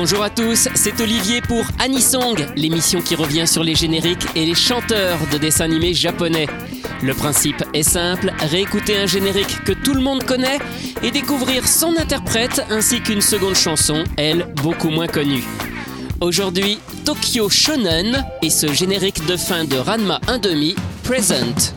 Bonjour à tous, c'est Olivier pour Anisong, l'émission qui revient sur les génériques et les chanteurs de dessins animés japonais. Le principe est simple, réécouter un générique que tout le monde connaît et découvrir son interprète ainsi qu'une seconde chanson, elle, beaucoup moins connue. Aujourd'hui, Tokyo Shonen et ce générique de fin de Ranma 1.5, Present.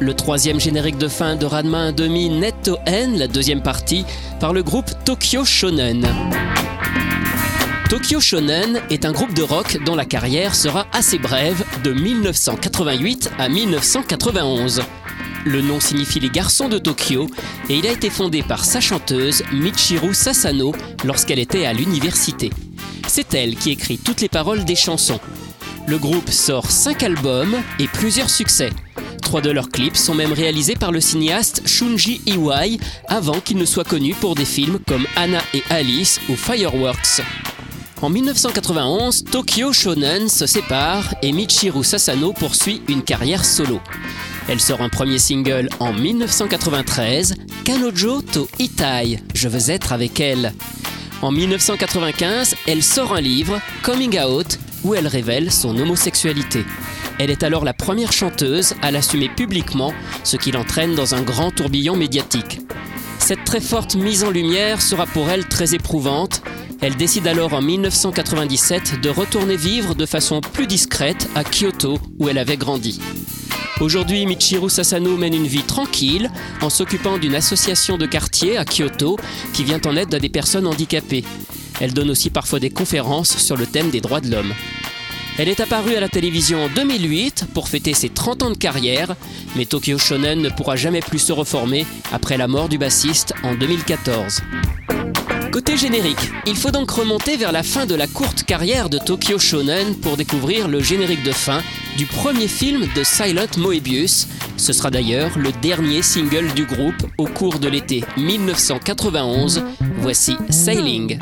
Le troisième générique de fin de Ranma 1.5 Netto N, la deuxième partie, par le groupe Tokyo Shonen. Tokyo Shonen est un groupe de rock dont la carrière sera assez brève de 1988 à 1991. Le nom signifie les garçons de Tokyo et il a été fondé par sa chanteuse Michiru Sasano lorsqu'elle était à l'université. C'est elle qui écrit toutes les paroles des chansons. Le groupe sort 5 albums et plusieurs succès. Trois de leurs clips sont même réalisés par le cinéaste Shunji Iwai avant qu'il ne soit connu pour des films comme Anna et Alice ou Fireworks. En 1991, Tokyo Shonen se sépare et Michiru Sasano poursuit une carrière solo. Elle sort un premier single en 1993, Kanojo to Itai, Je veux être avec elle. En 1995, elle sort un livre, Coming Out, où elle révèle son homosexualité. Elle est alors la première chanteuse à l'assumer publiquement, ce qui l'entraîne dans un grand tourbillon médiatique. Cette très forte mise en lumière sera pour elle très éprouvante. Elle décide alors en 1997 de retourner vivre de façon plus discrète à Kyoto où elle avait grandi. Aujourd'hui, Michiru Sasano mène une vie tranquille en s'occupant d'une association de quartier à Kyoto qui vient en aide à des personnes handicapées. Elle donne aussi parfois des conférences sur le thème des droits de l'homme. Elle est apparue à la télévision en 2008 pour fêter ses 30 ans de carrière, mais Tokyo Shonen ne pourra jamais plus se reformer après la mort du bassiste en 2014. Côté générique, il faut donc remonter vers la fin de la courte carrière de Tokyo Shonen pour découvrir le générique de fin du premier film de Silent Moebius. Ce sera d'ailleurs le dernier single du groupe au cours de l'été 1991. Voici Sailing.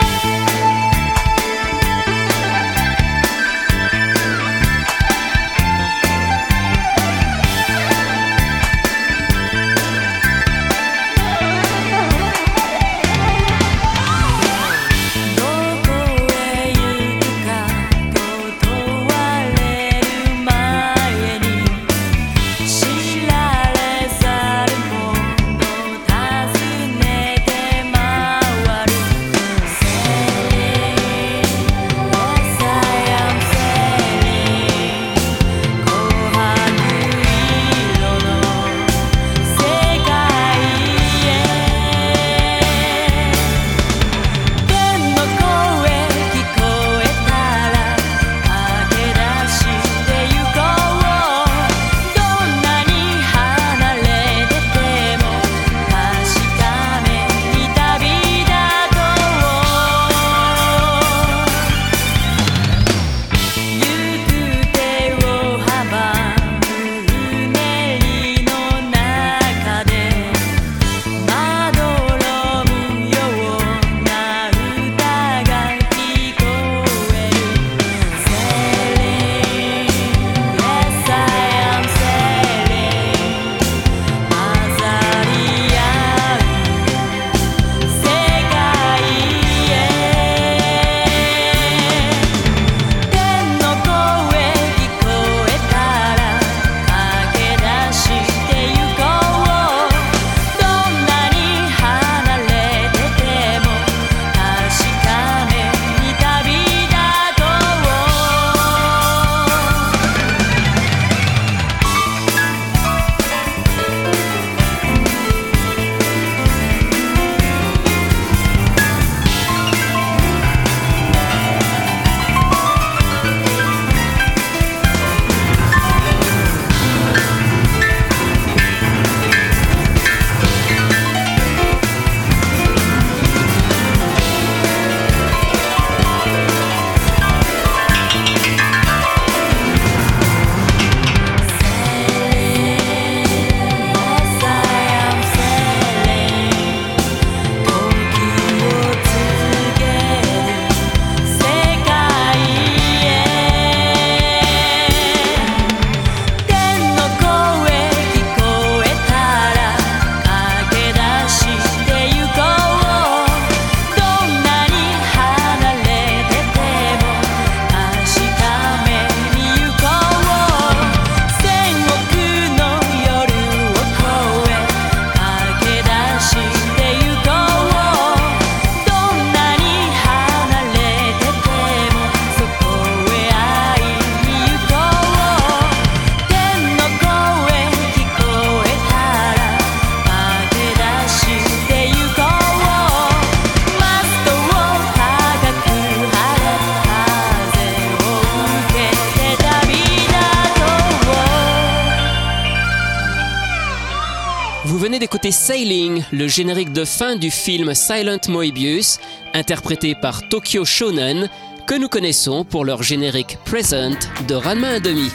Vous venez d'écouter Sailing, le générique de fin du film Silent Moebius, interprété par Tokyo Shonen, que nous connaissons pour leur générique Present de Ranma 1,5.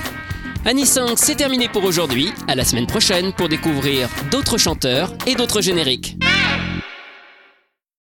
Anisang, c'est terminé pour aujourd'hui. À la semaine prochaine pour découvrir d'autres chanteurs et d'autres génériques.